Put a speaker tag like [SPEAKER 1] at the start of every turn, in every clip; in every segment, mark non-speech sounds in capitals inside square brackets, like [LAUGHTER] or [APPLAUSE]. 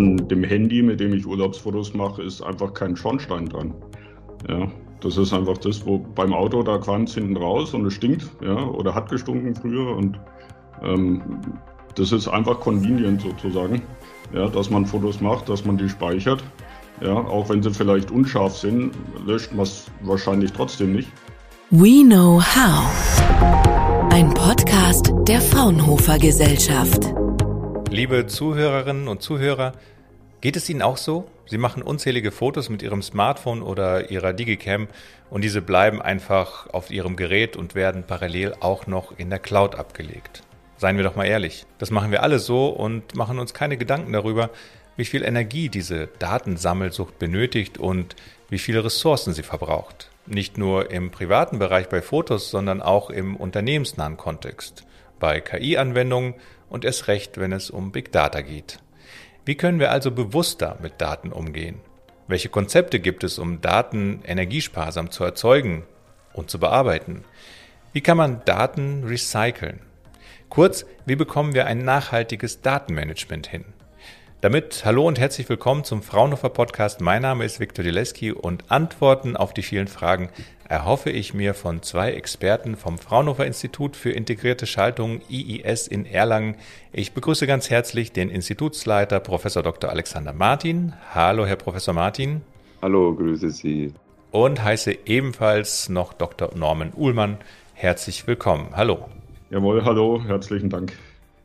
[SPEAKER 1] an dem Handy, mit dem ich Urlaubsfotos mache, ist einfach kein Schornstein dran. Ja, das ist einfach das, wo beim Auto da qualmt hinten raus und es stinkt, ja, oder hat gestunken früher und ähm, das ist einfach convenient sozusagen, ja, dass man Fotos macht, dass man die speichert. Ja, auch wenn sie vielleicht unscharf sind, löscht man es wahrscheinlich trotzdem nicht.
[SPEAKER 2] We Know How. Ein Podcast der Fraunhofer Gesellschaft.
[SPEAKER 3] Liebe Zuhörerinnen und Zuhörer, geht es Ihnen auch so? Sie machen unzählige Fotos mit Ihrem Smartphone oder Ihrer Digicam und diese bleiben einfach auf Ihrem Gerät und werden parallel auch noch in der Cloud abgelegt. Seien wir doch mal ehrlich, das machen wir alle so und machen uns keine Gedanken darüber, wie viel Energie diese Datensammelsucht benötigt und wie viele Ressourcen sie verbraucht. Nicht nur im privaten Bereich bei Fotos, sondern auch im unternehmensnahen Kontext, bei KI-Anwendungen und erst recht, wenn es um Big Data geht. Wie können wir also bewusster mit Daten umgehen? Welche Konzepte gibt es, um Daten energiesparsam zu erzeugen und zu bearbeiten? Wie kann man Daten recyceln? Kurz, wie bekommen wir ein nachhaltiges Datenmanagement hin? Damit hallo und herzlich willkommen zum Fraunhofer Podcast. Mein Name ist Viktor Dileski und Antworten auf die vielen Fragen erhoffe ich mir von zwei Experten vom Fraunhofer Institut für integrierte Schaltung IIS in Erlangen. Ich begrüße ganz herzlich den Institutsleiter Professor Dr. Alexander Martin. Hallo, Herr Professor Martin.
[SPEAKER 4] Hallo, grüße Sie.
[SPEAKER 3] Und heiße ebenfalls noch Dr. Norman Uhlmann. Herzlich willkommen. Hallo.
[SPEAKER 1] Jawohl, hallo, herzlichen Dank.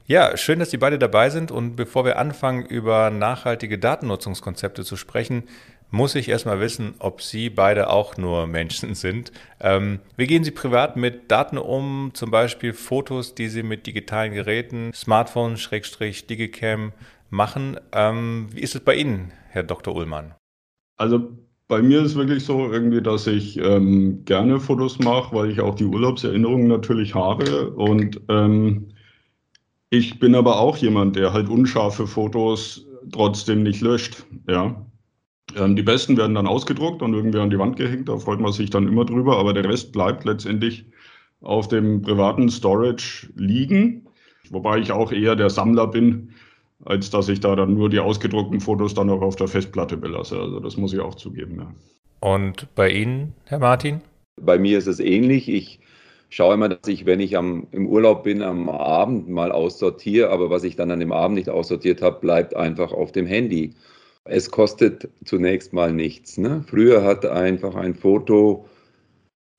[SPEAKER 3] Ja, schön, dass Sie beide dabei sind. Und bevor wir anfangen, über nachhaltige Datennutzungskonzepte zu sprechen, muss ich erstmal wissen, ob Sie beide auch nur Menschen [LAUGHS] sind. Ähm, wie gehen Sie privat mit Daten um, zum Beispiel Fotos, die Sie mit digitalen Geräten, Smartphone, Schrägstrich, Digicam machen? Ähm, wie ist es bei Ihnen, Herr Dr. Ullmann?
[SPEAKER 1] Also bei mir ist wirklich so irgendwie, dass ich ähm, gerne Fotos mache, weil ich auch die Urlaubserinnerungen natürlich habe. Und ähm, ich bin aber auch jemand, der halt unscharfe Fotos trotzdem nicht löscht. Ja. Ähm, die besten werden dann ausgedruckt und irgendwie an die Wand gehängt. Da freut man sich dann immer drüber. Aber der Rest bleibt letztendlich auf dem privaten Storage liegen. Wobei ich auch eher der Sammler bin, als dass ich da dann nur die ausgedruckten Fotos dann auch auf der Festplatte belasse. Also das muss ich auch zugeben. Ja.
[SPEAKER 3] Und bei Ihnen, Herr Martin?
[SPEAKER 4] Bei mir ist es ähnlich. Ich schaue immer, dass ich, wenn ich am, im Urlaub bin, am Abend mal aussortiere, aber was ich dann an dem Abend nicht aussortiert habe, bleibt einfach auf dem Handy. Es kostet zunächst mal nichts. Ne? Früher hat einfach ein Foto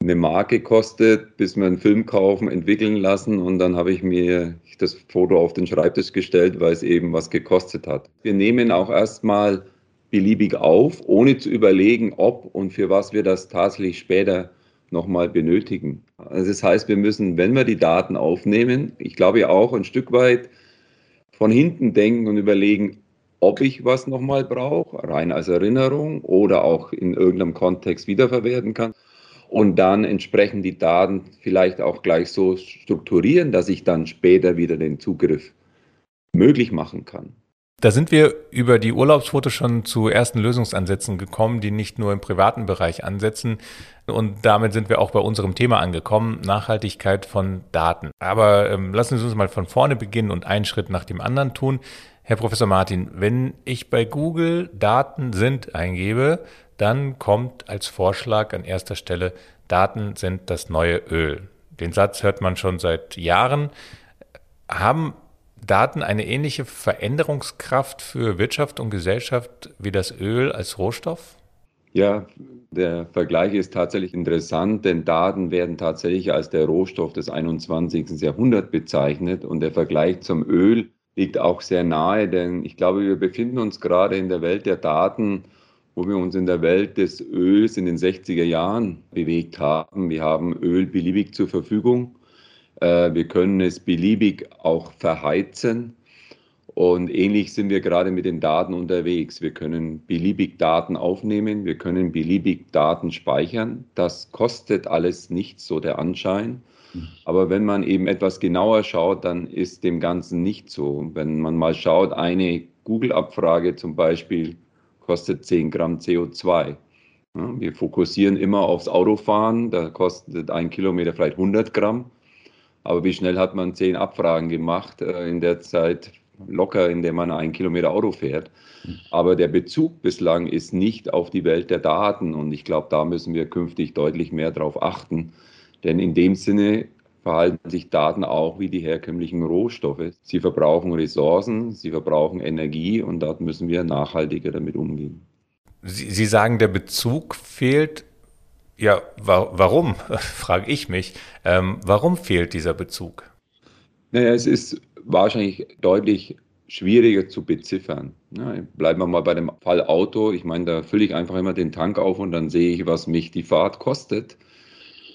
[SPEAKER 4] eine Marke kostet, bis wir einen Film kaufen, entwickeln lassen und dann habe ich mir das Foto auf den Schreibtisch gestellt, weil es eben was gekostet hat. Wir nehmen auch erstmal beliebig auf, ohne zu überlegen, ob und für was wir das tatsächlich später nochmal benötigen. Also das heißt, wir müssen, wenn wir die Daten aufnehmen, ich glaube auch ein Stück weit von hinten denken und überlegen, ob ich was nochmal brauche, rein als Erinnerung oder auch in irgendeinem Kontext wiederverwerten kann und dann entsprechend die Daten vielleicht auch gleich so strukturieren, dass ich dann später wieder den Zugriff möglich machen kann.
[SPEAKER 3] Da sind wir über die Urlaubsfotos schon zu ersten Lösungsansätzen gekommen, die nicht nur im privaten Bereich ansetzen. Und damit sind wir auch bei unserem Thema angekommen, Nachhaltigkeit von Daten. Aber ähm, lassen Sie uns mal von vorne beginnen und einen Schritt nach dem anderen tun. Herr Professor Martin, wenn ich bei Google Daten sind eingebe, dann kommt als Vorschlag an erster Stelle, Daten sind das neue Öl. Den Satz hört man schon seit Jahren. Haben Daten eine ähnliche Veränderungskraft für Wirtschaft und Gesellschaft wie das Öl als Rohstoff?
[SPEAKER 4] Ja, der Vergleich ist tatsächlich interessant, denn Daten werden tatsächlich als der Rohstoff des 21. Jahrhunderts bezeichnet und der Vergleich zum Öl liegt auch sehr nahe, denn ich glaube, wir befinden uns gerade in der Welt der Daten wo wir uns in der Welt des Öls in den 60er Jahren bewegt haben. Wir haben Öl beliebig zur Verfügung. Äh, wir können es beliebig auch verheizen. Und ähnlich sind wir gerade mit den Daten unterwegs. Wir können beliebig Daten aufnehmen, wir können beliebig Daten speichern. Das kostet alles nichts, so der Anschein. Aber wenn man eben etwas genauer schaut, dann ist dem Ganzen nicht so. Wenn man mal schaut, eine Google-Abfrage zum Beispiel kostet 10 Gramm CO2. wir fokussieren immer aufs Autofahren, da kostet ein Kilometer vielleicht 100 Gramm. Aber wie schnell hat man 10 Abfragen gemacht? Äh, in der Zeit locker, indem man einen Kilometer Auto fährt. Aber der Bezug bislang ist nicht auf die Welt der Daten und ich glaube, da müssen wir künftig deutlich mehr darauf achten. Denn in dem Sinne verhalten sich Daten auch wie die herkömmlichen Rohstoffe. Sie verbrauchen Ressourcen, sie verbrauchen Energie und dort müssen wir nachhaltiger damit umgehen.
[SPEAKER 3] Sie, sie sagen, der Bezug fehlt. Ja, wa warum, [LAUGHS] frage ich mich. Ähm, warum fehlt dieser Bezug?
[SPEAKER 4] Naja, es ist wahrscheinlich deutlich schwieriger zu beziffern. Ja, bleiben wir mal bei dem Fall Auto. Ich meine, da fülle ich einfach immer den Tank auf und dann sehe ich, was mich die Fahrt kostet.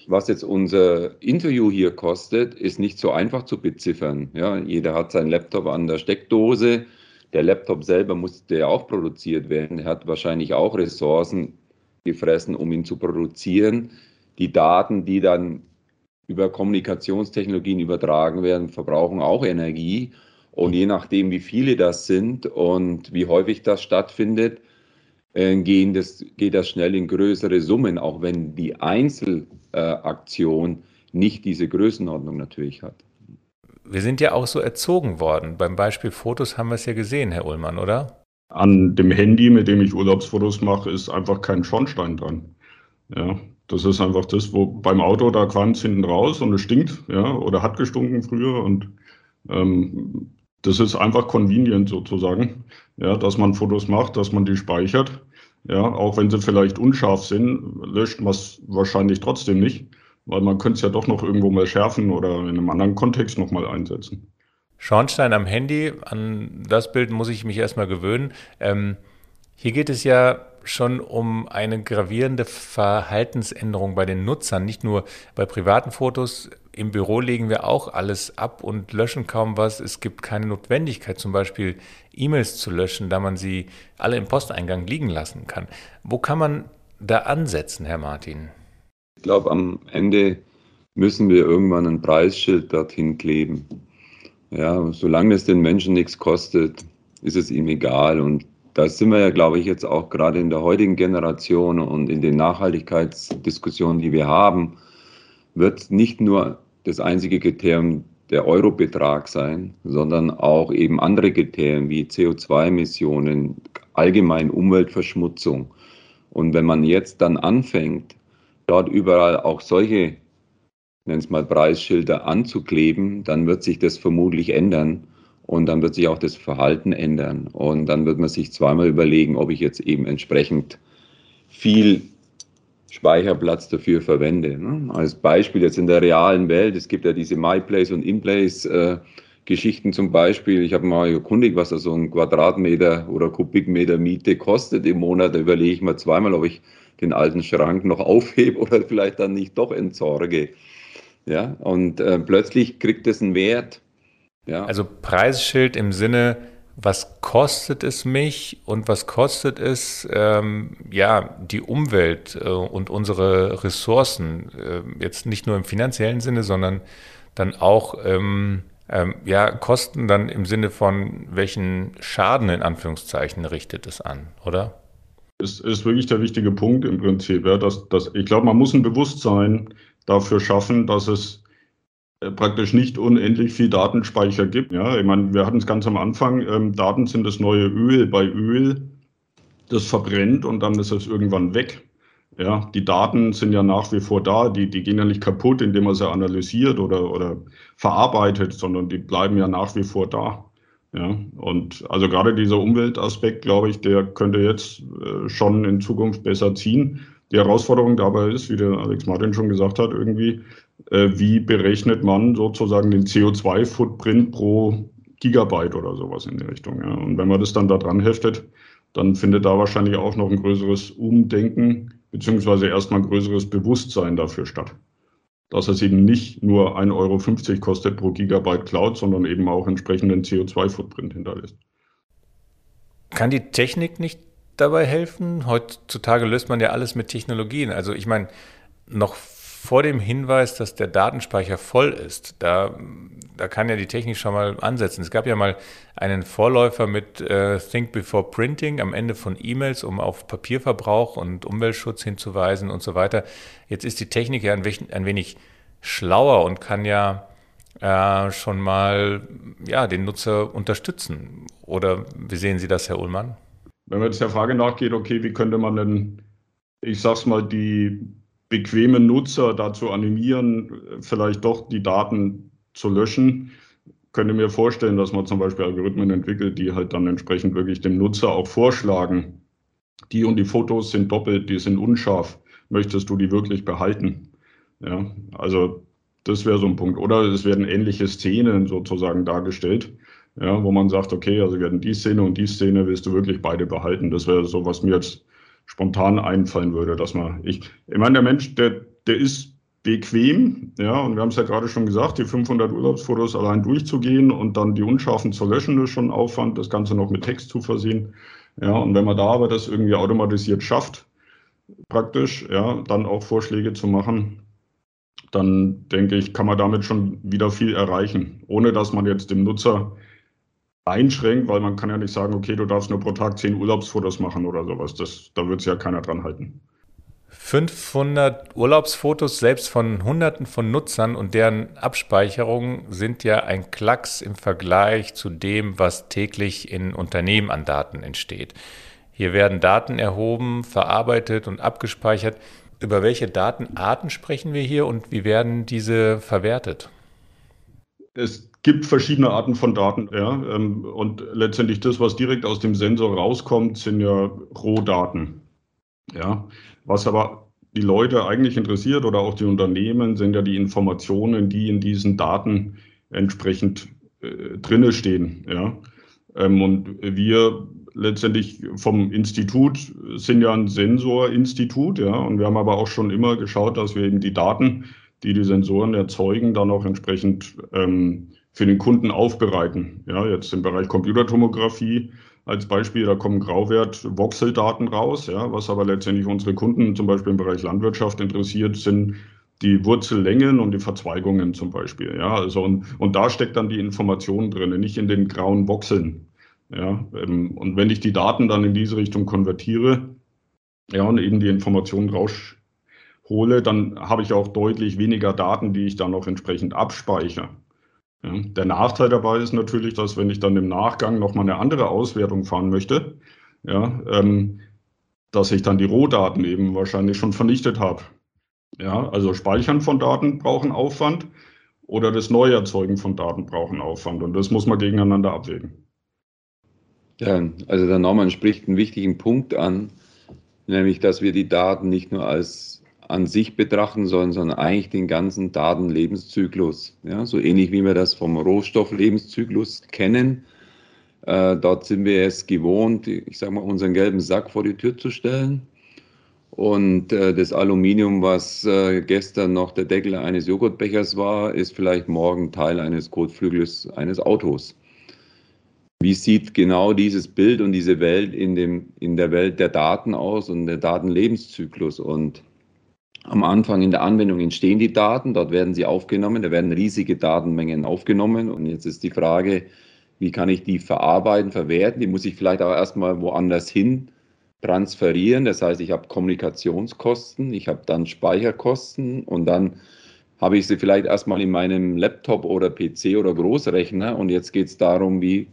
[SPEAKER 4] Was jetzt unser Interview hier kostet, ist nicht so einfach zu beziffern. Ja, jeder hat seinen Laptop an der Steckdose. Der Laptop selber musste ja auch produziert werden. Er hat wahrscheinlich auch Ressourcen gefressen, um ihn zu produzieren. Die Daten, die dann über Kommunikationstechnologien übertragen werden, verbrauchen auch Energie. Und je nachdem, wie viele das sind und wie häufig das stattfindet, äh, gehen das, geht das schnell in größere Summen, auch wenn die Einzelaktion nicht diese Größenordnung natürlich hat.
[SPEAKER 3] Wir sind ja auch so erzogen worden. Beim Beispiel Fotos haben wir es ja gesehen, Herr Ullmann, oder?
[SPEAKER 1] An dem Handy, mit dem ich Urlaubsfotos mache, ist einfach kein Schornstein dran. Ja, das ist einfach das, wo beim Auto, da qualmt es hinten raus und es stinkt, ja, oder hat gestunken früher und ähm, das ist einfach convenient sozusagen, ja, dass man Fotos macht, dass man die speichert. Ja, auch wenn sie vielleicht unscharf sind, löscht man es wahrscheinlich trotzdem nicht, weil man könnte es ja doch noch irgendwo mal schärfen oder in einem anderen Kontext nochmal einsetzen.
[SPEAKER 3] Schornstein am Handy, an das Bild muss ich mich erstmal gewöhnen. Ähm, hier geht es ja schon um eine gravierende Verhaltensänderung bei den Nutzern, nicht nur bei privaten Fotos. Im Büro legen wir auch alles ab und löschen kaum was. Es gibt keine Notwendigkeit, zum Beispiel E-Mails zu löschen, da man sie alle im Posteingang liegen lassen kann. Wo kann man da ansetzen, Herr Martin?
[SPEAKER 4] Ich glaube, am Ende müssen wir irgendwann ein Preisschild dorthin kleben. Ja, solange es den Menschen nichts kostet, ist es ihm egal. Und da sind wir ja, glaube ich, jetzt auch gerade in der heutigen Generation und in den Nachhaltigkeitsdiskussionen, die wir haben, wird nicht nur das einzige Kriterium der Eurobetrag sein, sondern auch eben andere Kriterien wie CO2-Emissionen, allgemein Umweltverschmutzung. Und wenn man jetzt dann anfängt, dort überall auch solche, nennen es mal Preisschilder anzukleben, dann wird sich das vermutlich ändern. Und dann wird sich auch das Verhalten ändern. Und dann wird man sich zweimal überlegen, ob ich jetzt eben entsprechend viel Speicherplatz dafür verwende. Als Beispiel jetzt in der realen Welt, es gibt ja diese MyPlace und InPlace äh, zum Beispiel. Ich habe mal erkundigt, was da so ein Quadratmeter oder Kubikmeter Miete kostet im Monat. Da überlege ich mal zweimal, ob ich den alten Schrank noch aufhebe oder vielleicht dann nicht doch entsorge. Ja, und äh, plötzlich kriegt es einen Wert.
[SPEAKER 3] Ja. Also Preisschild im Sinne, was kostet es mich und was kostet es, ähm, ja, die Umwelt äh, und unsere Ressourcen, äh, jetzt nicht nur im finanziellen Sinne, sondern dann auch, ähm, ähm, ja, Kosten dann im Sinne von, welchen Schaden in Anführungszeichen richtet es an, oder?
[SPEAKER 1] Das ist wirklich der wichtige Punkt im Prinzip. Ja, dass, dass, ich glaube, man muss ein Bewusstsein dafür schaffen, dass es äh, praktisch nicht unendlich viel Datenspeicher gibt. Ja, ich meine, wir hatten es ganz am Anfang, ähm, Daten sind das neue Öl. Bei Öl, das verbrennt und dann ist es irgendwann weg. Ja, die Daten sind ja nach wie vor da, die, die gehen ja nicht kaputt, indem man sie analysiert oder, oder verarbeitet, sondern die bleiben ja nach wie vor da. Ja, und also gerade dieser Umweltaspekt, glaube ich, der könnte jetzt äh, schon in Zukunft besser ziehen. Die Herausforderung dabei ist, wie der Alex Martin schon gesagt hat, irgendwie, äh, wie berechnet man sozusagen den CO2-Footprint pro Gigabyte oder sowas in die Richtung. Ja. Und wenn man das dann da dran heftet, dann findet da wahrscheinlich auch noch ein größeres Umdenken, beziehungsweise erstmal ein größeres Bewusstsein dafür statt. Dass es eben nicht nur 1,50 Euro kostet pro Gigabyte Cloud, sondern eben auch entsprechenden CO2-Footprint hinterlässt.
[SPEAKER 3] Kann die Technik nicht dabei helfen? Heutzutage löst man ja alles mit Technologien. Also ich meine, noch vor dem Hinweis, dass der Datenspeicher voll ist, da, da kann ja die Technik schon mal ansetzen. Es gab ja mal einen Vorläufer mit äh, Think Before Printing am Ende von E-Mails, um auf Papierverbrauch und Umweltschutz hinzuweisen und so weiter. Jetzt ist die Technik ja ein wenig, ein wenig schlauer und kann ja äh, schon mal ja, den Nutzer unterstützen. Oder wie sehen Sie das, Herr Ullmann?
[SPEAKER 1] Wenn man jetzt der Frage nachgeht, okay, wie könnte man denn, ich sag's mal, die bequemen Nutzer dazu animieren, vielleicht doch die Daten zu löschen, könnte mir vorstellen, dass man zum Beispiel Algorithmen entwickelt, die halt dann entsprechend wirklich dem Nutzer auch vorschlagen, die und die Fotos sind doppelt, die sind unscharf, möchtest du die wirklich behalten? Ja, also das wäre so ein Punkt. Oder es werden ähnliche Szenen sozusagen dargestellt, ja, wo man sagt, okay, also werden die Szene und die Szene willst du wirklich beide behalten. Das wäre so, was mir jetzt spontan einfallen würde, dass man, ich, ich meine, der Mensch, der, der ist bequem, ja, und wir haben es ja gerade schon gesagt, die 500 Urlaubsfotos allein durchzugehen und dann die unscharfen zu löschen, ist schon Aufwand, das Ganze noch mit Text zu versehen. Ja, und wenn man da aber das irgendwie automatisiert schafft, praktisch, ja, dann auch Vorschläge zu machen, dann denke ich, kann man damit schon wieder viel erreichen, ohne dass man jetzt dem Nutzer einschränkt, weil man kann ja nicht sagen, okay, du darfst nur pro Tag zehn Urlaubsfotos machen oder sowas. Das, da wird sich ja keiner dran halten.
[SPEAKER 3] 500 Urlaubsfotos selbst von Hunderten von Nutzern und deren Abspeicherung sind ja ein Klacks im Vergleich zu dem, was täglich in Unternehmen an Daten entsteht. Hier werden Daten erhoben, verarbeitet und abgespeichert. Über welche Datenarten sprechen wir hier und wie werden diese verwertet?
[SPEAKER 1] Es gibt verschiedene Arten von Daten, ja, ähm, und letztendlich das, was direkt aus dem Sensor rauskommt, sind ja Rohdaten. Ja, was aber die Leute eigentlich interessiert oder auch die Unternehmen, sind ja die Informationen, die in diesen Daten entsprechend äh, drinne stehen. Ja. Ähm, und wir letztendlich vom Institut sind ja ein Sensorinstitut, ja, und wir haben aber auch schon immer geschaut, dass wir eben die Daten, die die Sensoren erzeugen, dann auch entsprechend ähm, für den Kunden aufbereiten. Ja, jetzt im Bereich Computertomographie als Beispiel, da kommen Grauwert-Voxeldaten raus, ja, was aber letztendlich unsere Kunden zum Beispiel im Bereich Landwirtschaft interessiert, sind die Wurzellängen und die Verzweigungen zum Beispiel. Ja, also und, und da steckt dann die Information drin, nicht in den grauen Voxeln. Ja, ähm, und wenn ich die Daten dann in diese Richtung konvertiere, ja, und eben die Informationen raushole, dann habe ich auch deutlich weniger Daten, die ich dann auch entsprechend abspeichere. Der Nachteil dabei ist natürlich, dass wenn ich dann im Nachgang nochmal eine andere Auswertung fahren möchte, ja, ähm, dass ich dann die Rohdaten eben wahrscheinlich schon vernichtet habe. Ja, also Speichern von Daten brauchen Aufwand oder das Neuerzeugen von Daten brauchen Aufwand und das muss man gegeneinander abwägen.
[SPEAKER 4] Ja, also der Norman spricht einen wichtigen Punkt an, nämlich dass wir die Daten nicht nur als an sich betrachten sollen, sondern eigentlich den ganzen Datenlebenszyklus. Ja, so ähnlich wie wir das vom Rohstofflebenszyklus kennen. Äh, dort sind wir es gewohnt, ich sage mal, unseren gelben Sack vor die Tür zu stellen. Und äh, das Aluminium, was äh, gestern noch der Deckel eines Joghurtbechers war, ist vielleicht morgen Teil eines Kotflügels eines Autos. Wie sieht genau dieses Bild und diese Welt in, dem, in der Welt der Daten aus und der Datenlebenszyklus? Und am Anfang in der Anwendung entstehen die Daten, dort werden sie aufgenommen, da werden riesige Datenmengen aufgenommen und jetzt ist die Frage, wie kann ich die verarbeiten, verwerten? Die muss ich vielleicht auch erstmal woanders hin transferieren. Das heißt, ich habe Kommunikationskosten, ich habe dann Speicherkosten und dann habe ich sie vielleicht erstmal in meinem Laptop oder PC oder Großrechner und jetzt geht es darum, wie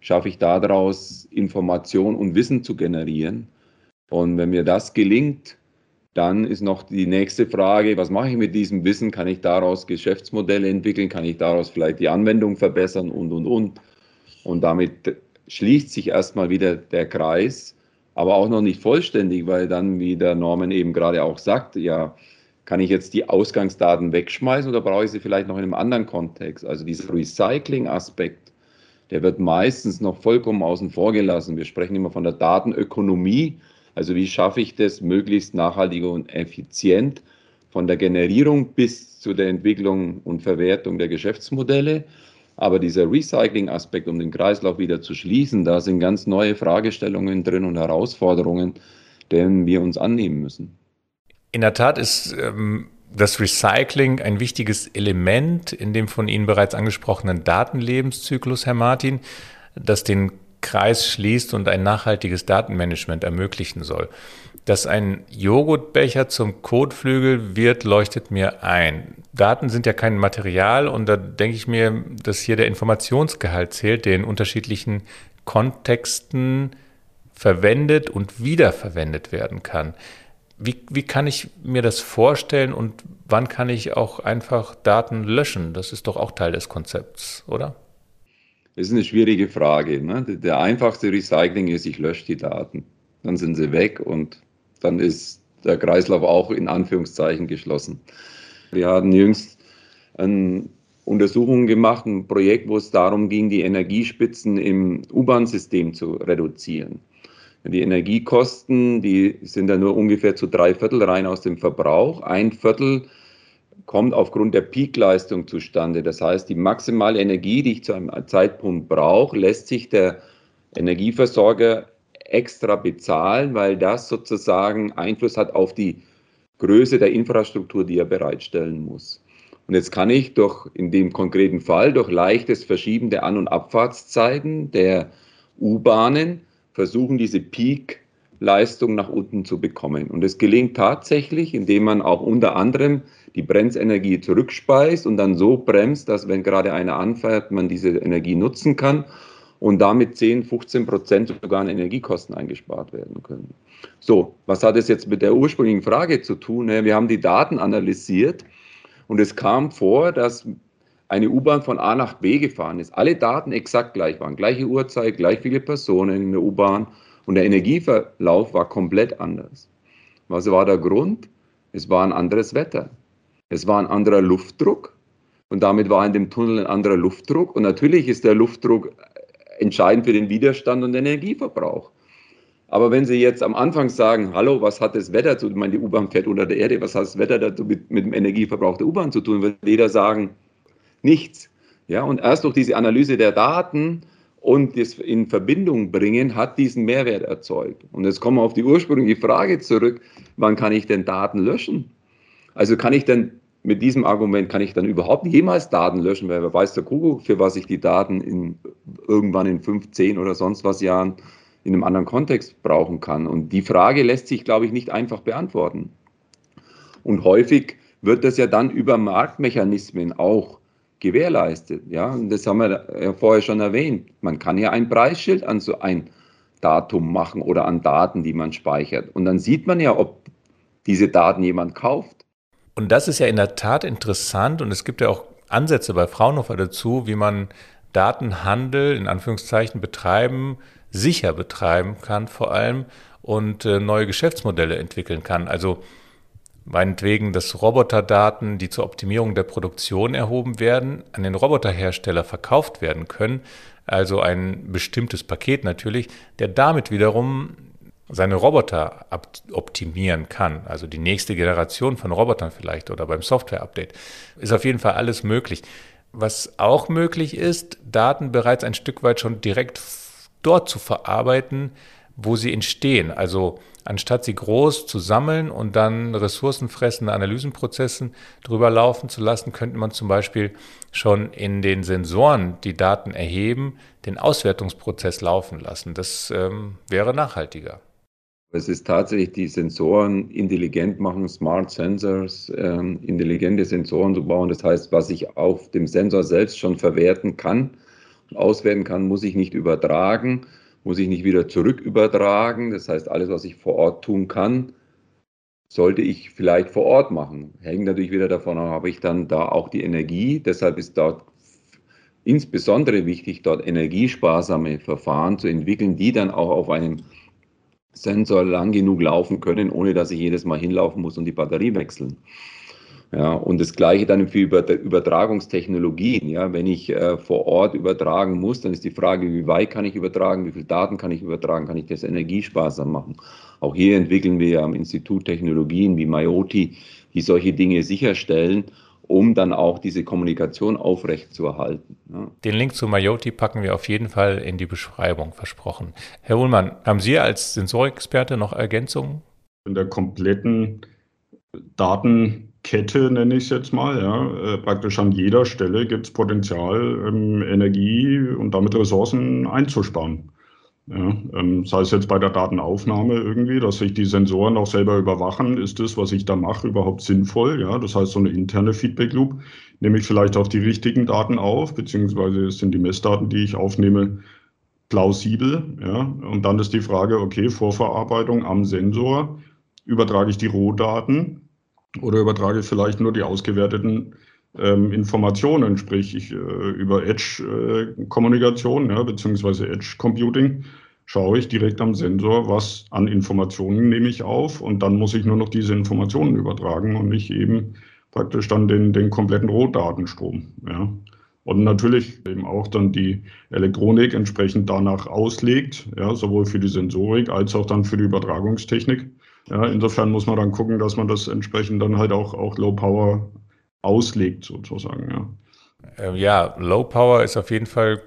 [SPEAKER 4] schaffe ich daraus Information und Wissen zu generieren. Und wenn mir das gelingt, dann ist noch die nächste Frage, was mache ich mit diesem Wissen? Kann ich daraus Geschäftsmodelle entwickeln? Kann ich daraus vielleicht die Anwendung verbessern und, und, und? Und damit schließt sich erstmal wieder der Kreis, aber auch noch nicht vollständig, weil dann, wie der Norman eben gerade auch sagt, ja, kann ich jetzt die Ausgangsdaten wegschmeißen oder brauche ich sie vielleicht noch in einem anderen Kontext? Also dieser Recycling-Aspekt, der wird meistens noch vollkommen außen vor gelassen. Wir sprechen immer von der Datenökonomie, also wie schaffe ich das möglichst nachhaltig und effizient von der Generierung bis zu der Entwicklung und Verwertung der Geschäftsmodelle. Aber dieser Recycling-Aspekt, um den Kreislauf wieder zu schließen, da sind ganz neue Fragestellungen drin und Herausforderungen, denen wir uns annehmen müssen.
[SPEAKER 3] In der Tat ist ähm, das Recycling ein wichtiges Element in dem von Ihnen bereits angesprochenen Datenlebenszyklus, Herr Martin, das den Kreis schließt und ein nachhaltiges Datenmanagement ermöglichen soll. Dass ein Joghurtbecher zum Kotflügel wird, leuchtet mir ein. Daten sind ja kein Material und da denke ich mir, dass hier der Informationsgehalt zählt, der in unterschiedlichen Kontexten verwendet und wiederverwendet werden kann. Wie, wie kann ich mir das vorstellen und wann kann ich auch einfach Daten löschen? Das ist doch auch Teil des Konzepts, oder?
[SPEAKER 4] Das ist eine schwierige Frage. Ne? Der einfachste Recycling ist, ich lösche die Daten. Dann sind sie weg und dann ist der Kreislauf auch in Anführungszeichen geschlossen. Wir hatten jüngst eine Untersuchung gemacht, ein Projekt, wo es darum ging, die Energiespitzen im U-Bahn-System zu reduzieren. Die Energiekosten, die sind ja nur ungefähr zu drei Viertel rein aus dem Verbrauch. Ein Viertel kommt aufgrund der Peakleistung zustande. Das heißt, die maximale Energie, die ich zu einem Zeitpunkt brauche, lässt sich der Energieversorger extra bezahlen, weil das sozusagen Einfluss hat auf die Größe der Infrastruktur, die er bereitstellen muss. Und jetzt kann ich durch, in dem konkreten Fall, durch leichtes Verschieben der An- und Abfahrtszeiten der U-Bahnen versuchen, diese Peak-Leistung nach unten zu bekommen. Und es gelingt tatsächlich, indem man auch unter anderem die Bremsenergie zurückspeist und dann so bremst, dass wenn gerade einer anfährt, man diese Energie nutzen kann und damit 10, 15 Prozent sogar an Energiekosten eingespart werden können. So, was hat es jetzt mit der ursprünglichen Frage zu tun? Wir haben die Daten analysiert und es kam vor, dass eine U-Bahn von A nach B gefahren ist, alle Daten exakt gleich waren, gleiche Uhrzeit, gleich viele Personen in der U-Bahn und der Energieverlauf war komplett anders. Was war der Grund? Es war ein anderes Wetter. Es war ein anderer Luftdruck und damit war in dem Tunnel ein anderer Luftdruck und natürlich ist der Luftdruck entscheidend für den Widerstand und den Energieverbrauch. Aber wenn Sie jetzt am Anfang sagen, hallo, was hat das Wetter zu tun, ich meine, die U-Bahn fährt unter der Erde, was hat das Wetter dazu mit, mit dem Energieverbrauch der U-Bahn zu tun, wird jeder sagen, nichts. Ja, und erst durch diese Analyse der Daten und das in Verbindung bringen, hat diesen Mehrwert erzeugt. Und jetzt kommen wir auf die ursprüngliche Frage zurück, wann kann ich denn Daten löschen? Also kann ich denn mit diesem Argument, kann ich dann überhaupt jemals Daten löschen, weil wer weiß der Kuckuck, für was ich die Daten in, irgendwann in fünf, zehn oder sonst was Jahren in einem anderen Kontext brauchen kann. Und die Frage lässt sich, glaube ich, nicht einfach beantworten. Und häufig wird das ja dann über Marktmechanismen auch gewährleistet. Ja, und das haben wir ja vorher schon erwähnt. Man kann ja ein Preisschild an so ein Datum machen oder an Daten, die man speichert. Und dann sieht man ja, ob diese Daten jemand kauft.
[SPEAKER 3] Und das ist ja in der Tat interessant und es gibt ja auch Ansätze bei Fraunhofer dazu, wie man Datenhandel in Anführungszeichen betreiben, sicher betreiben kann vor allem und äh, neue Geschäftsmodelle entwickeln kann. Also meinetwegen, dass Roboterdaten, die zur Optimierung der Produktion erhoben werden, an den Roboterhersteller verkauft werden können. Also ein bestimmtes Paket natürlich, der damit wiederum seine Roboter optimieren kann, also die nächste Generation von Robotern vielleicht oder beim Software-Update, ist auf jeden Fall alles möglich. Was auch möglich ist, Daten bereits ein Stück weit schon direkt dort zu verarbeiten, wo sie entstehen. Also anstatt sie groß zu sammeln und dann ressourcenfressende Analysenprozessen drüber laufen zu lassen, könnte man zum Beispiel schon in den Sensoren, die Daten erheben, den Auswertungsprozess laufen lassen. Das ähm, wäre nachhaltiger.
[SPEAKER 4] Es ist tatsächlich die Sensoren intelligent machen, Smart Sensors, ähm, intelligente Sensoren zu bauen. Das heißt, was ich auf dem Sensor selbst schon verwerten kann und auswerten kann, muss ich nicht übertragen, muss ich nicht wieder zurück übertragen. Das heißt, alles, was ich vor Ort tun kann, sollte ich vielleicht vor Ort machen. Hängt natürlich wieder davon ab, habe ich dann da auch die Energie. Deshalb ist dort insbesondere wichtig, dort energiesparsame Verfahren zu entwickeln, die dann auch auf einem Sensor lang genug laufen können, ohne dass ich jedes Mal hinlaufen muss und die Batterie wechseln. Ja, und das Gleiche dann für Übertragungstechnologien. Ja, wenn ich äh, vor Ort übertragen muss, dann ist die Frage, wie weit kann ich übertragen, wie viele Daten kann ich übertragen, kann ich das energiesparsam machen. Auch hier entwickeln wir am Institut Technologien wie Myoti, die solche Dinge sicherstellen, um dann auch diese Kommunikation aufrechtzuerhalten. Ja.
[SPEAKER 3] Den Link zu Myoti packen wir auf jeden Fall in die Beschreibung, versprochen. Herr Ullmann, haben Sie als Sensorexperte noch Ergänzungen?
[SPEAKER 1] In der kompletten Daten Kette, nenne ich es jetzt mal. Ja. Äh, praktisch an jeder Stelle gibt es Potenzial, ähm, Energie und damit Ressourcen einzusparen. Ja, ähm, sei es jetzt bei der Datenaufnahme irgendwie, dass sich die Sensoren auch selber überwachen, ist das, was ich da mache, überhaupt sinnvoll? Ja, das heißt so eine interne Feedback Loop. Nehme ich vielleicht auch die richtigen Daten auf, beziehungsweise sind die Messdaten, die ich aufnehme, plausibel? Ja, und dann ist die Frage, okay, Vorverarbeitung am Sensor, übertrage ich die Rohdaten oder übertrage ich vielleicht nur die ausgewerteten ähm, Informationen, sprich ich, äh, über Edge-Kommunikation, äh, ja, beziehungsweise Edge-Computing, schaue ich direkt am Sensor, was an Informationen nehme ich auf und dann muss ich nur noch diese Informationen übertragen und nicht eben praktisch dann den, den kompletten Rohdatenstrom. Ja. Und natürlich eben auch dann die Elektronik entsprechend danach auslegt, ja, sowohl für die Sensorik als auch dann für die Übertragungstechnik. Ja, insofern muss man dann gucken, dass man das entsprechend dann halt auch, auch Low Power auslegt, sozusagen.
[SPEAKER 3] Ja. Ähm, ja, Low Power ist auf jeden Fall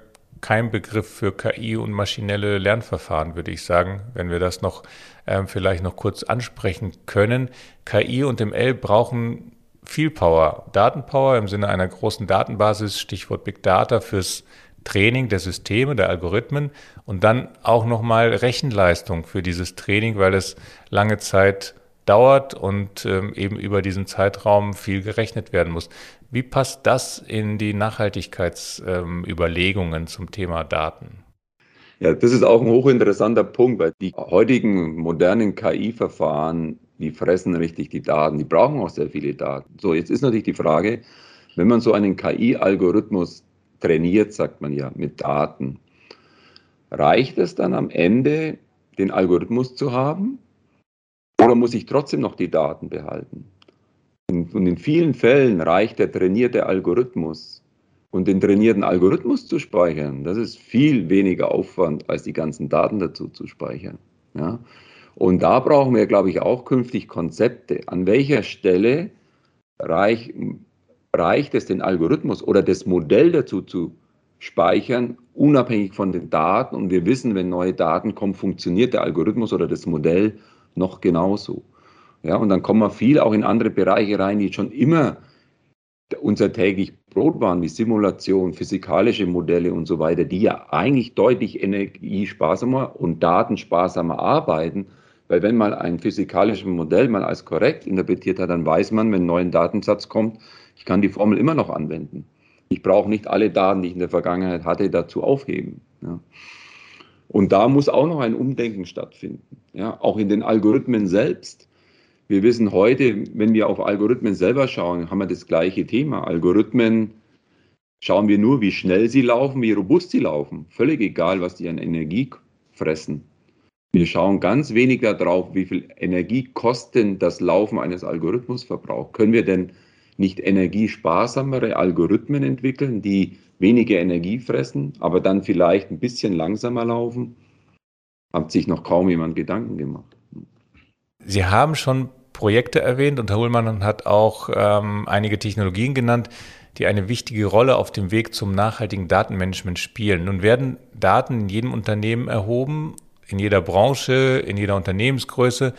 [SPEAKER 3] kein Begriff für KI und maschinelle Lernverfahren, würde ich sagen, wenn wir das noch ähm, vielleicht noch kurz ansprechen können. KI und ML brauchen viel Power, Datenpower im Sinne einer großen Datenbasis, Stichwort Big Data fürs Training der Systeme, der Algorithmen und dann auch nochmal Rechenleistung für dieses Training, weil es lange Zeit dauert und ähm, eben über diesen Zeitraum viel gerechnet werden muss. Wie passt das in die Nachhaltigkeitsüberlegungen ähm, zum Thema Daten?
[SPEAKER 4] Ja, das ist auch ein hochinteressanter Punkt, weil die heutigen modernen KI-Verfahren, die fressen richtig die Daten, die brauchen auch sehr viele Daten. So, jetzt ist natürlich die Frage, wenn man so einen KI-Algorithmus trainiert, sagt man ja, mit Daten, reicht es dann am Ende, den Algorithmus zu haben? Oder muss ich trotzdem noch die Daten behalten? Und in vielen Fällen reicht der trainierte Algorithmus. Und den trainierten Algorithmus zu speichern, das ist viel weniger Aufwand, als die ganzen Daten dazu zu speichern. Ja? Und da brauchen wir, glaube ich, auch künftig Konzepte. An welcher Stelle reich, reicht es, den Algorithmus oder das Modell dazu zu speichern, unabhängig von den Daten? Und wir wissen, wenn neue Daten kommen, funktioniert der Algorithmus oder das Modell noch genauso. Ja, und dann kommen wir viel auch in andere Bereiche rein, die schon immer unser täglich Brot waren, wie Simulation, physikalische Modelle und so weiter, die ja eigentlich deutlich energiesparsamer und datensparsamer arbeiten. Weil wenn man ein physikalisches Modell mal als korrekt interpretiert hat, dann weiß man, wenn ein neuer Datensatz kommt, ich kann die Formel immer noch anwenden. Ich brauche nicht alle Daten, die ich in der Vergangenheit hatte, dazu aufheben. Ja. Und da muss auch noch ein Umdenken stattfinden, ja, auch in den Algorithmen selbst. Wir wissen heute, wenn wir auf Algorithmen selber schauen, haben wir das gleiche Thema. Algorithmen schauen wir nur, wie schnell sie laufen, wie robust sie laufen. Völlig egal, was die an Energie fressen. Wir schauen ganz wenig darauf, wie viel Energie kostet das Laufen eines Algorithmus verbraucht. Können wir denn nicht energiesparsamere Algorithmen entwickeln, die weniger Energie fressen, aber dann vielleicht ein bisschen langsamer laufen, hat sich noch kaum jemand Gedanken gemacht.
[SPEAKER 3] Sie haben schon Projekte erwähnt und Herr Hullmann hat auch ähm, einige Technologien genannt, die eine wichtige Rolle auf dem Weg zum nachhaltigen Datenmanagement spielen. Nun werden Daten in jedem Unternehmen erhoben, in jeder Branche, in jeder Unternehmensgröße.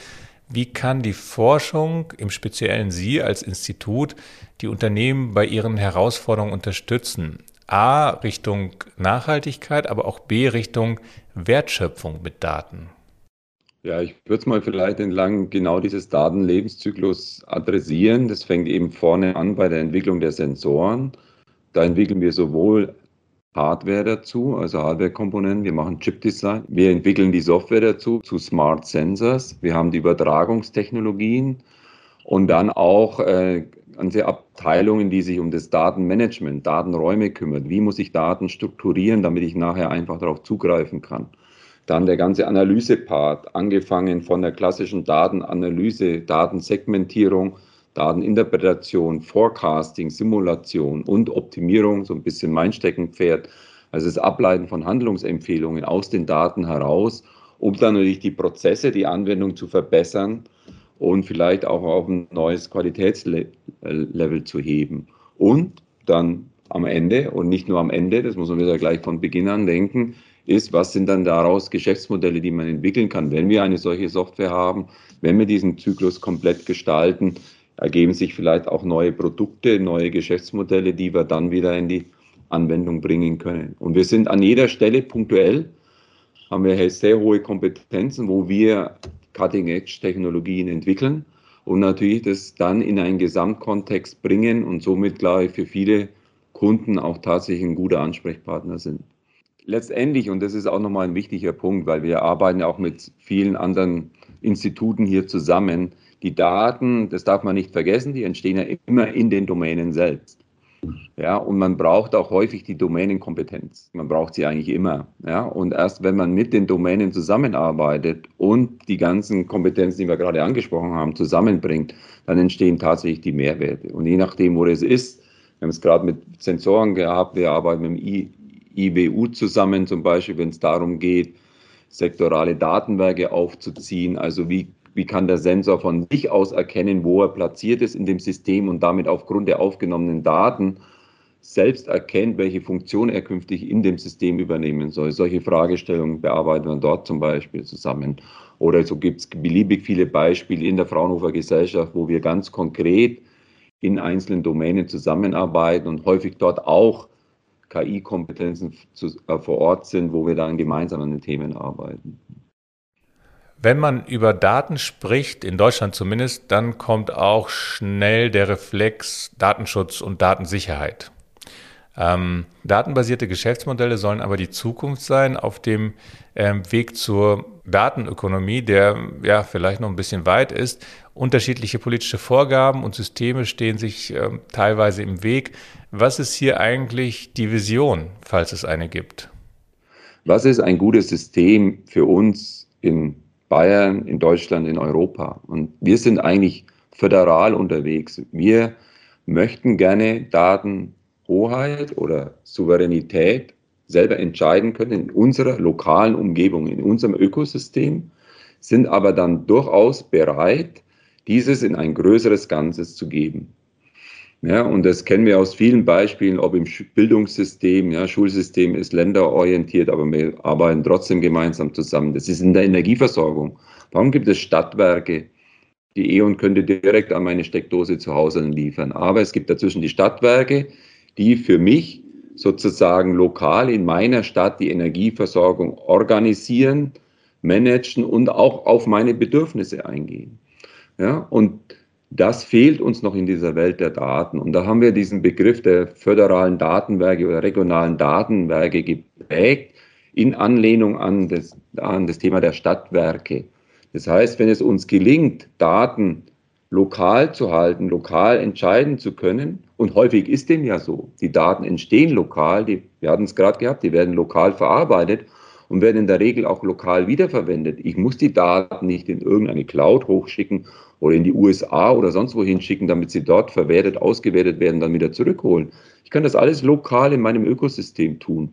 [SPEAKER 3] Wie kann die Forschung, im Speziellen Sie als Institut, die Unternehmen bei ihren Herausforderungen unterstützen? A Richtung Nachhaltigkeit, aber auch B Richtung Wertschöpfung mit Daten?
[SPEAKER 4] Ja, ich würde es mal vielleicht entlang genau dieses Datenlebenszyklus adressieren. Das fängt eben vorne an bei der Entwicklung der Sensoren. Da entwickeln wir sowohl Hardware dazu, also Hardware-Komponenten. Wir machen Chip-Design. Wir entwickeln die Software dazu zu Smart Sensors. Wir haben die Übertragungstechnologien und dann auch äh, ganze Abteilungen, die sich um das Datenmanagement, Datenräume kümmert. Wie muss ich Daten strukturieren, damit ich nachher einfach darauf zugreifen kann? Dann der ganze Analysepart, angefangen von der klassischen Datenanalyse, Datensegmentierung, Dateninterpretation, Forecasting, Simulation und Optimierung, so ein bisschen mein Steckenpferd. Also das Ableiten von Handlungsempfehlungen aus den Daten heraus, um dann natürlich die Prozesse, die Anwendung zu verbessern und vielleicht auch auf ein neues Qualitätslevel zu heben. Und dann am Ende und nicht nur am Ende, das muss man wieder gleich von Beginn an denken, ist, was sind dann daraus Geschäftsmodelle, die man entwickeln kann, wenn wir eine solche Software haben, wenn wir diesen Zyklus komplett gestalten, ergeben sich vielleicht auch neue Produkte, neue Geschäftsmodelle, die wir dann wieder in die Anwendung bringen können. Und wir sind an jeder Stelle punktuell haben wir sehr hohe Kompetenzen, wo wir Cutting-Edge-Technologien entwickeln und natürlich das dann in einen Gesamtkontext bringen und somit, glaube ich, für viele Kunden auch tatsächlich ein guter Ansprechpartner sind. Letztendlich, und das ist auch nochmal ein wichtiger Punkt, weil wir arbeiten ja auch mit vielen anderen Instituten hier zusammen, die Daten, das darf man nicht vergessen, die entstehen ja immer in den Domänen selbst. Ja, und man braucht auch häufig die Domänenkompetenz. Man braucht sie eigentlich immer. Ja, und erst wenn man mit den Domänen zusammenarbeitet und die ganzen Kompetenzen, die wir gerade angesprochen haben, zusammenbringt, dann entstehen tatsächlich die Mehrwerte. Und je nachdem, wo das ist, wir haben es gerade mit Sensoren gehabt, wir arbeiten mit dem IBU zusammen, zum Beispiel, wenn es darum geht, sektorale Datenwerke aufzuziehen. Also wie, wie kann der Sensor von sich aus erkennen, wo er platziert ist in dem System und damit aufgrund der aufgenommenen Daten selbst erkennt, welche Funktion er künftig in dem System übernehmen soll. Solche Fragestellungen bearbeiten wir dort zum Beispiel zusammen. Oder so gibt es beliebig viele Beispiele in der Fraunhofer Gesellschaft, wo wir ganz konkret in einzelnen Domänen zusammenarbeiten und häufig dort auch KI-Kompetenzen äh, vor Ort sind, wo wir dann gemeinsam an den Themen arbeiten.
[SPEAKER 3] Wenn man über Daten spricht, in Deutschland zumindest, dann kommt auch schnell der Reflex Datenschutz und Datensicherheit. Ähm, datenbasierte Geschäftsmodelle sollen aber die Zukunft sein auf dem ähm, Weg zur Datenökonomie, der ja vielleicht noch ein bisschen weit ist. Unterschiedliche politische Vorgaben und Systeme stehen sich ähm, teilweise im Weg. Was ist hier eigentlich die Vision, falls es eine gibt?
[SPEAKER 4] Was ist ein gutes System für uns in Bayern, in Deutschland, in Europa? Und wir sind eigentlich föderal unterwegs. Wir möchten gerne Datenhoheit oder Souveränität selber entscheiden können in unserer lokalen Umgebung, in unserem Ökosystem, sind aber dann durchaus bereit, dieses in ein größeres Ganzes zu geben. Ja, und das kennen wir aus vielen Beispielen, ob im Bildungssystem, ja, Schulsystem ist länderorientiert, aber wir arbeiten trotzdem gemeinsam zusammen. Das ist in der Energieversorgung. Warum gibt es Stadtwerke? Die E.ON könnte direkt an meine Steckdose zu Hause liefern. Aber es gibt dazwischen die Stadtwerke, die für mich sozusagen lokal in meiner Stadt die Energieversorgung organisieren, managen und auch auf meine Bedürfnisse eingehen. Ja, und das fehlt uns noch in dieser Welt der Daten. Und da haben wir diesen Begriff der föderalen Datenwerke oder regionalen Datenwerke geprägt in Anlehnung an das, an das Thema der Stadtwerke. Das heißt, wenn es uns gelingt, Daten lokal zu halten, lokal entscheiden zu können, und häufig ist dem ja so, die Daten entstehen lokal, die, wir hatten es gerade gehabt, die werden lokal verarbeitet und werden in der Regel auch lokal wiederverwendet. Ich muss die Daten nicht in irgendeine Cloud hochschicken oder in die USA oder sonst wohin schicken, damit sie dort verwertet, ausgewertet werden, dann wieder zurückholen. Ich kann das alles lokal in meinem Ökosystem tun.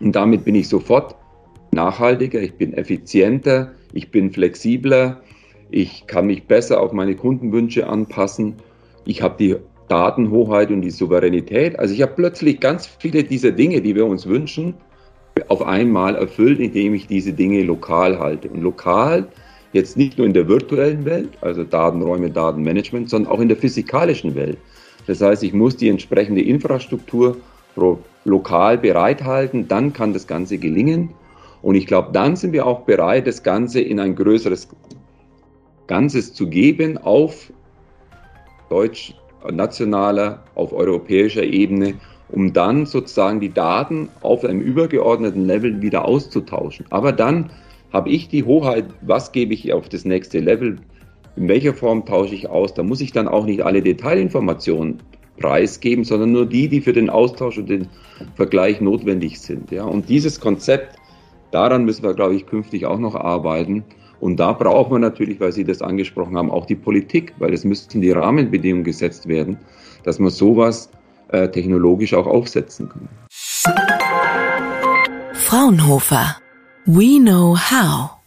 [SPEAKER 4] Und damit bin ich sofort nachhaltiger, ich bin effizienter, ich bin flexibler, ich kann mich besser auf meine Kundenwünsche anpassen, ich habe die Datenhoheit und die Souveränität. Also ich habe plötzlich ganz viele dieser Dinge, die wir uns wünschen, auf einmal erfüllt, indem ich diese Dinge lokal halte. Und lokal jetzt nicht nur in der virtuellen Welt, also Datenräume, Datenmanagement, sondern auch in der physikalischen Welt. Das heißt, ich muss die entsprechende Infrastruktur lokal bereithalten, dann kann das Ganze gelingen. Und ich glaube, dann sind wir auch bereit, das Ganze in ein größeres Ganzes zu geben auf deutsch nationaler, auf europäischer Ebene um dann sozusagen die Daten auf einem übergeordneten Level wieder auszutauschen. Aber dann habe ich die Hoheit, was gebe ich auf das nächste Level, in welcher Form tausche ich aus. Da muss ich dann auch nicht alle Detailinformationen preisgeben, sondern nur die, die für den Austausch und den Vergleich notwendig sind. Ja. Und dieses Konzept, daran müssen wir, glaube ich, künftig auch noch arbeiten. Und da braucht man natürlich, weil Sie das angesprochen haben, auch die Politik, weil es müssten die Rahmenbedingungen gesetzt werden, dass man sowas äh, technologisch auch aufsetzen können.
[SPEAKER 2] Fraunhofer. We know how.